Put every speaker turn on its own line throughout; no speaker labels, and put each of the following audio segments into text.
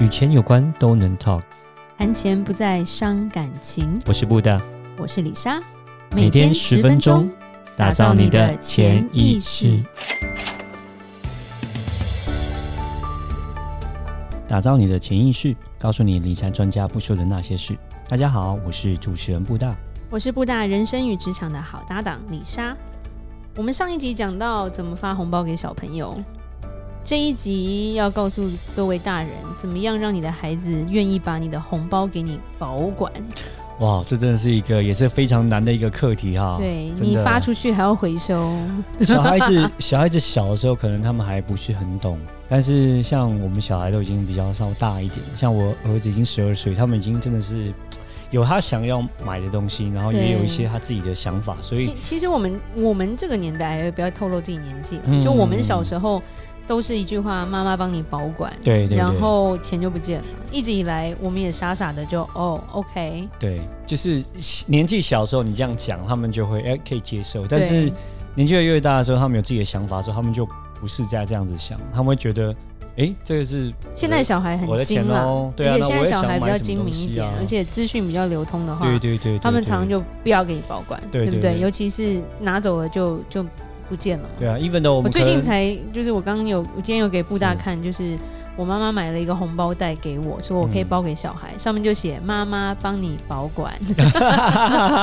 与钱有关都能 talk，
谈钱不再伤感情。
我是布大，
我是李莎，
每天十分钟，打造你的潜意识，打造你的潜意识，告诉你理财专家不说的那些事。大家好，我是主持人布大，
我是布大人生与职场的好搭档李莎。我们上一集讲到怎么发红包给小朋友。这一集要告诉各位大人，怎么样让你的孩子愿意把你的红包给你保管？
哇，这真的是一个也是非常难的一个课题哈。
对，你发出去还要回收。
小孩子小孩子小的时候，可能他们还不是很懂，但是像我们小孩都已经比较稍大一点，像我儿子已经十二岁，他们已经真的是有他想要买的东西，然后也有一些他自己的想法。所以
其其实我们我们这个年代，不要透露自己年纪了，就我们小时候。都是一句话，妈妈帮你保管，
对，对，对，
然后钱就不见了。一直以来，我们也傻傻的就哦，OK，
对，就是年纪小的时候你这样讲，他们就会哎可以接受。但是年纪越大的时候，他们有自己的想法的时候，他们就不是在这样子想，他们会觉得哎，这个是
现在小孩很精了，
哦对啊，
而且现在小孩比较精明一点，而且资讯比较流通的话，
对对对，对，对，
他们常常就不要给你保管，对，对，对，对不对？尤其是拿走了就就。不见了。
对啊，even though 我们
我最近才就是我刚刚有我今天有给布大看，就是我妈妈买了一个红包袋给我，说我可以包给小孩，嗯、上面就写妈妈帮你保管，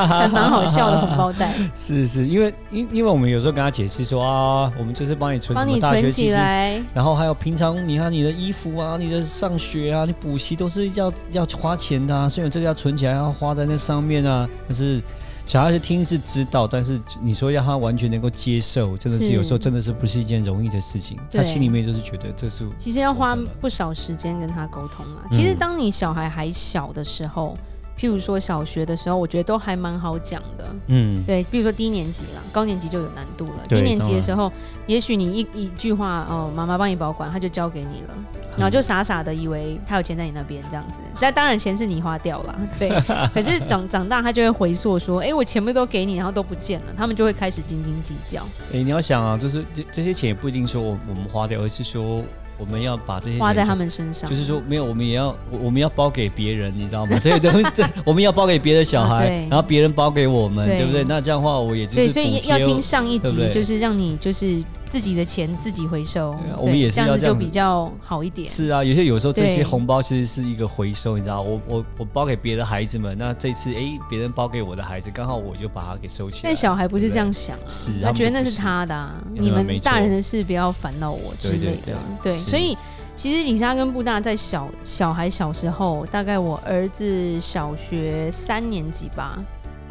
还蛮好笑的红包袋。
是是，因为因因为我们有时候跟他解释说啊，我们这是帮你存
帮你存起来，
然后还有平常你看你的衣服啊，你的上学啊，你补习都是要要花钱的啊，所以这个要存起来，要花在那上面啊，但是。小孩子听是知道，但是你说要他完全能够接受，真的是有时候真的是不是一件容易的事情。他心里面就是觉得这是
其实要花不少时间跟他沟通啊。其实当你小孩还小的时候。譬如说小学的时候，我觉得都还蛮好讲的。嗯，对，比如说低年级啦，高年级就有难度了。低年级的时候，也许你一一句话哦，妈妈帮你保管，他就交给你了，然后就傻傻的以为他有钱在你那边这样子。但当然钱是你花掉了，对。可是长长大他就会回溯说，哎，我钱不都给你，然后都不见了，他们就会开始斤斤计较。
哎，你要想啊，就是这这些钱也不一定说我我们花掉，而是说。我们要把这些
花在他们身上，
就是说没有，我们也要我们要包给别人，你知道吗？这些东西，我们要包给别的小孩，然后别人包给我们，对不对？那这样的话，我也就是
对，所以要听上一集，就是让你就是自己的钱自己回收，
我们也是要这样子
就比较好一点。
是啊，有些有时候这些红包其实是一个回收，你知道，我我我包给别的孩子们，那这次哎，别人包给我的孩子，刚好我就把它给收起来。
但小孩不是这样想，是他觉得那是他的，你们大人的事不要烦到我之类的，对，所以。其实李莎跟布大在小小孩小时候，大概我儿子小学三年级吧。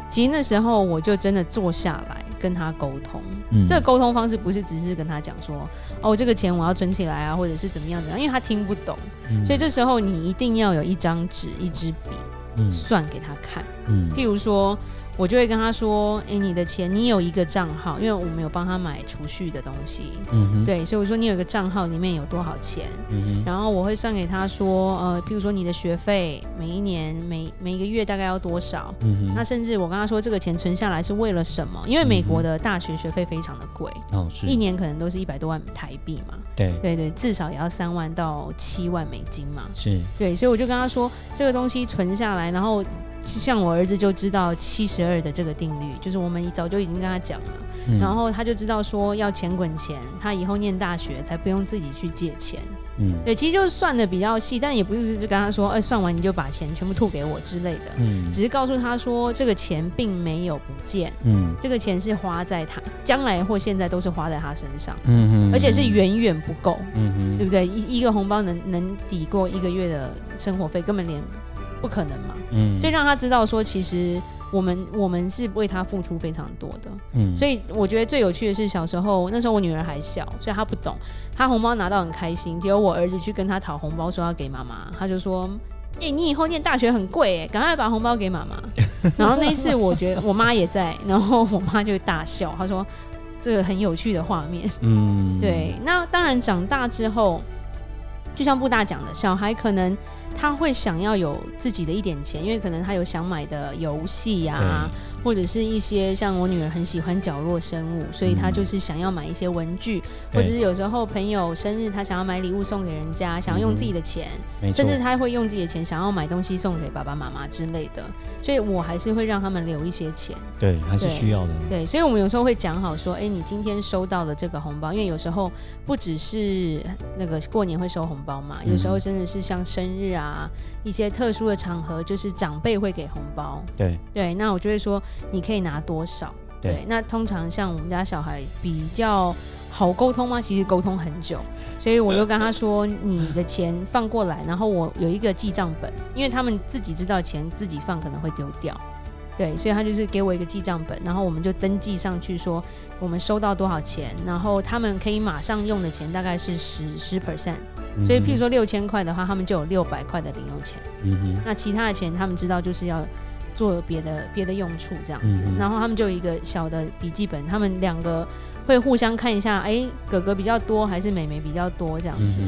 其实那时候我就真的坐下来跟他沟通。嗯，这个沟通方式不是只是跟他讲说，哦，这个钱我要存起来啊，或者是怎么样怎么样，因为他听不懂。嗯，所以这时候你一定要有一张纸、一支笔，嗯，算给他看。嗯，譬如说。我就会跟他说：“哎，你的钱，你有一个账号，因为我们有帮他买储蓄的东西，嗯哼，对，所以我说你有一个账号，里面有多少钱，嗯哼，然后我会算给他说，呃，譬如说你的学费每一年每每一个月大概要多少，嗯哼，那甚至我跟他说这个钱存下来是为了什么？因为美国的大学学费非常的贵，哦，是，一年可能都是一百多万台币嘛，对，对对，至少也要三万到七万美金嘛，是，对，所以我就跟他说这个东西存下来，然后。像我儿子就知道七十二的这个定律，就是我们早就已经跟他讲了，嗯、然后他就知道说要钱滚钱，他以后念大学才不用自己去借钱。嗯，对，其实就是算的比较细，但也不是就跟他说，哎，算完你就把钱全部吐给我之类的。嗯，只是告诉他说这个钱并没有不见，嗯，这个钱是花在他将来或现在都是花在他身上，嗯嗯，而且是远远不够，嗯嗯，对不对？一一个红包能能抵过一个月的生活费，根本连。不可能嘛？嗯，所以让他知道说，其实我们我们是为他付出非常多的。嗯，所以我觉得最有趣的是小时候，那时候我女儿还小，所以她不懂，她红包拿到很开心。结果我儿子去跟她讨红包，说要给妈妈，他就说：“哎、欸，你以后念大学很贵，哎，赶快把红包给妈妈。” 然后那一次，我觉得我妈也在，然后我妈就大笑，她说：“这个很有趣的画面。”嗯，对。那当然长大之后，就像布大讲的，小孩可能。他会想要有自己的一点钱，因为可能他有想买的游戏呀，或者是一些像我女儿很喜欢角落生物，所以她就是想要买一些文具，嗯、或者是有时候朋友生日，她想要买礼物送给人家，想要用自己的钱，嗯、甚至她会用自己的钱想要买东西送给爸爸妈妈之类的，所以我还是会让他们留一些钱。
对，还是需要的。
对，所以我们有时候会讲好说，哎，你今天收到了这个红包，因为有时候不只是那个过年会收红包嘛，有时候真的是像生日啊，一些特殊的场合，就是长辈会给红包。
对
对，那我就会说，你可以拿多少？对，对，那通常像我们家小孩比较好沟通吗？其实沟通很久，所以我就跟他说，你的钱放过来，然后我有一个记账本，因为他们自己知道钱自己放可能会丢掉。对，所以他就是给我一个记账本，然后我们就登记上去说我们收到多少钱，然后他们可以马上用的钱大概是十十 percent，所以譬如说六千块的话，他们就有六百块的零用钱。嗯哼，那其他的钱他们知道就是要做别的别的用处这样子，然后他们就有一个小的笔记本，他们两个会互相看一下，哎，哥哥比较多还是妹妹比较多这样子。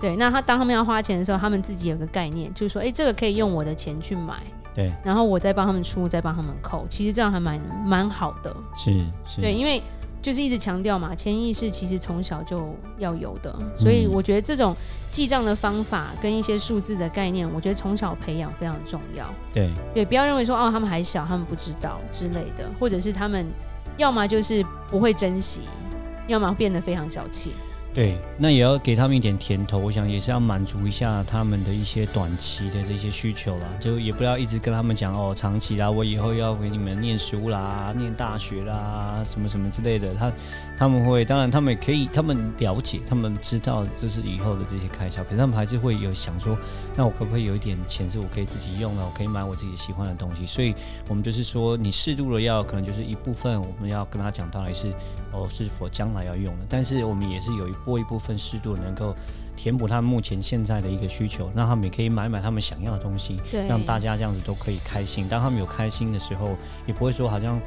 对，那他当他们要花钱的时候，他们自己有个概念，就是说，哎，这个可以用我的钱去买。
对，
然后我再帮他们出，再帮他们扣，其实这样还蛮蛮好的。
是是，
对，因为就是一直强调嘛，潜意识其实从小就要有的，所以我觉得这种记账的方法跟一些数字的概念，我觉得从小培养非常重要。
对
对，不要认为说哦，他们还小，他们不知道之类的，或者是他们要么就是不会珍惜，要么变得非常小气。
对，那也要给他们一点甜头，我想也是要满足一下他们的一些短期的这些需求啦，就也不要一直跟他们讲哦，长期啦，我以后要给你们念书啦、念大学啦，什么什么之类的。他他们会，当然他们也可以，他们了解，他们知道这是以后的这些开销，可是他们还是会有想说，那我可不可以有一点钱是我可以自己用的，我可以买我自己喜欢的东西。所以我们就是说，你适度的要，可能就是一部分我们要跟他讲到底是哦，是否将来要用的，但是我们也是有一。拨一部分适度能够填补他们目前现在的一个需求，让他们也可以买买他们想要的东西，让大家这样子都可以开心。当他们有开心的时候，也不会说好像。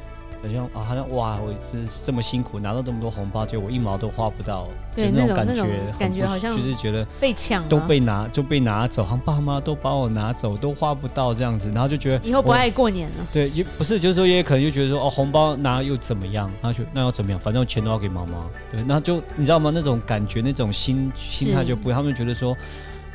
好像啊，好像哇，我是这么辛苦拿到这么多红包，结果我一毛都花不到，对那种感觉，
感觉好像
就是觉得
被抢，
都被拿就被拿走，好像爸妈都把我拿走，都花不到这样子，然后就觉得
以后不爱过年了。
对，也不是，就是说也可能就觉得说哦，红包拿又怎么样？然后就那又怎么样？反正钱都要给妈妈。对，那就你知道吗？那种感觉，那种心心态就不会，他们觉得说。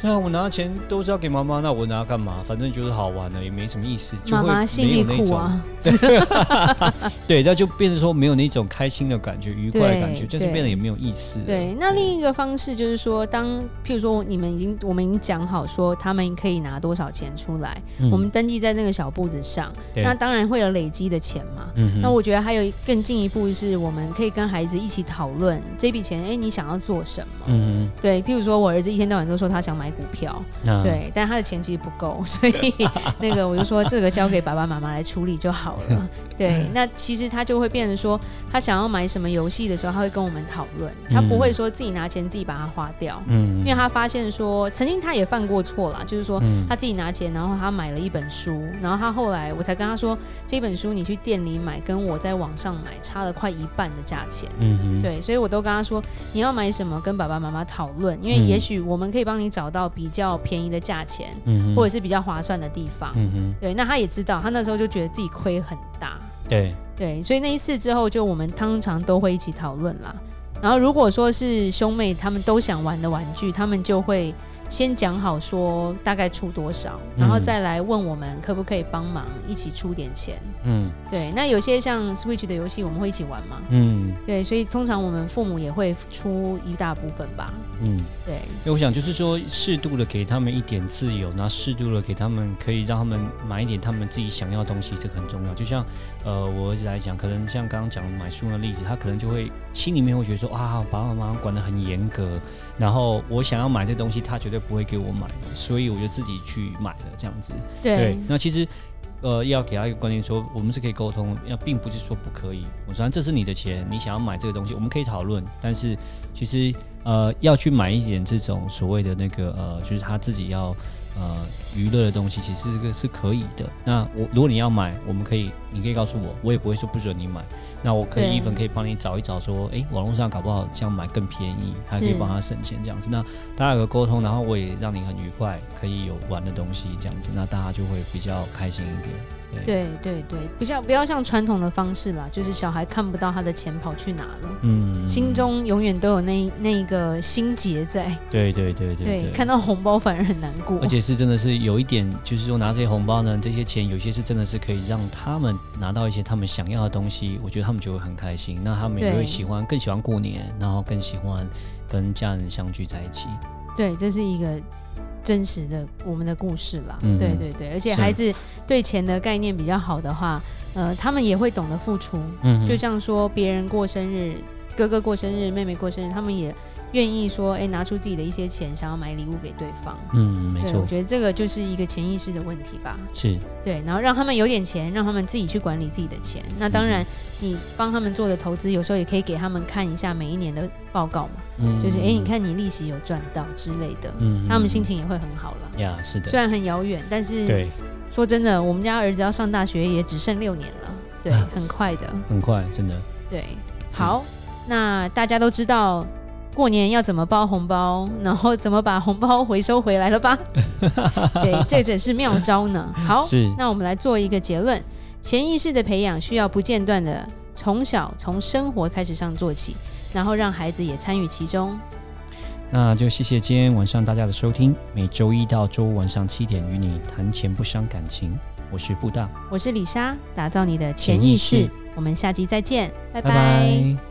对啊，我拿钱都是要给妈妈，那我拿干嘛？反正就是好玩的，也没什么意思。妈妈心里苦啊。对，那就变成说没有那种开心的感觉、愉快的感觉，就是变得也没有意思。
对，那另一个方式就是说，当譬如说你们已经我们已经讲好说他们可以拿多少钱出来，嗯、我们登记在那个小簿子上，对那当然会有累积的钱嘛。嗯、那我觉得还有更进一步是，我们可以跟孩子一起讨论这笔钱，哎，你想要做什么？嗯对，譬如说我儿子一天到晚都说他想买。股票，嗯、对，但他的钱其实不够，所以那个我就说这个交给爸爸妈妈来处理就好了。对，那其实他就会变成说，他想要买什么游戏的时候，他会跟我们讨论，他不会说自己拿钱自己把它花掉。嗯，因为他发现说，曾经他也犯过错啦，就是说他自己拿钱，然后他买了一本书，然后他后来我才跟他说，这本书你去店里买，跟我在网上买差了快一半的价钱。嗯哼，对，所以我都跟他说，你要买什么，跟爸爸妈妈讨论，因为也许我们可以帮你找到。到比较便宜的价钱，嗯、或者是比较划算的地方，嗯、哼对，那他也知道，他那时候就觉得自己亏很大，
对
对，所以那一次之后，就我们通常都会一起讨论啦。然后如果说是兄妹他们都想玩的玩具，他们就会。先讲好说大概出多少，然后再来问我们可不可以帮忙一起出点钱。嗯，对。那有些像 Switch 的游戏，我们会一起玩嘛？嗯，对。所以通常我们父母也会出一大部分吧。嗯，对。
那我想就是说，适度的给他们一点自由，然后适度的给他们可以让他们买一点他们自己想要的东西，这个很重要。就像呃，我儿子来讲，可能像刚刚讲买书的例子，他可能就会心里面会觉得说啊，爸爸妈妈管得很严格，然后我想要买这东西，他绝对。不会给我买了，所以我就自己去买了这样子。
对，
对，那其实，呃，要给他一个观念说，我们是可以沟通，要并不是说不可以。我说这是你的钱，你想要买这个东西，我们可以讨论。但是其实，呃，要去买一点这种所谓的那个，呃，就是他自己要。呃，娱乐的东西其实这个是可以的。那我如果你要买，我们可以，你可以告诉我，我也不会说不准你买。那我可以一分可以帮你找一找，说，哎，网络上搞不好这样买更便宜，还可以帮他省钱这样子。那大家有个沟通，然后我也让你很愉快，可以有玩的东西这样子，那大家就会比较开心一点。
对对对，不像不要像传统的方式啦，就是小孩看不到他的钱跑去哪了，嗯，心中永远都有那那一个心结在。
对对对对对，
看到红包反而很难过。
而且是真的是有一点，就是说拿这些红包呢，这些钱有些是真的是可以让他们拿到一些他们想要的东西，我觉得他们就会很开心。那他们也会喜欢，更喜欢过年，然后更喜欢跟家人相聚在一起。
对，这是一个。真实的我们的故事啦，嗯、对对对，而且孩子对钱的概念比较好的话，呃，他们也会懂得付出。嗯，就像说别人过生日，哥哥过生日，妹妹过生日，他们也。愿意说，哎，拿出自己的一些钱，想要买礼物给对方。
嗯，没错。
我觉得这个就是一个潜意识的问题吧。
是。
对，然后让他们有点钱，让他们自己去管理自己的钱。那当然，你帮他们做的投资，有时候也可以给他们看一下每一年的报告嘛。嗯。就是，哎，你看你利息有赚到之类的。嗯。他们心情也会很好了。
呀，是的。
虽然很遥远，但是，对。说真的，我们家儿子要上大学也只剩六年了。对，很快的。
很快，真的。
对。好，那大家都知道。过年要怎么包红包，然后怎么把红包回收回来了吧？对，这真是妙招呢。好，是那我们来做一个结论：潜意识的培养需要不间断的从小从生活开始上做起，然后让孩子也参与其中。
那就谢谢今天晚上大家的收听，每周一到周五晚上七点与你谈钱不伤感情。我是布大，
我是李莎，打造你的潜意识。意识我们下集再见，拜拜。拜拜。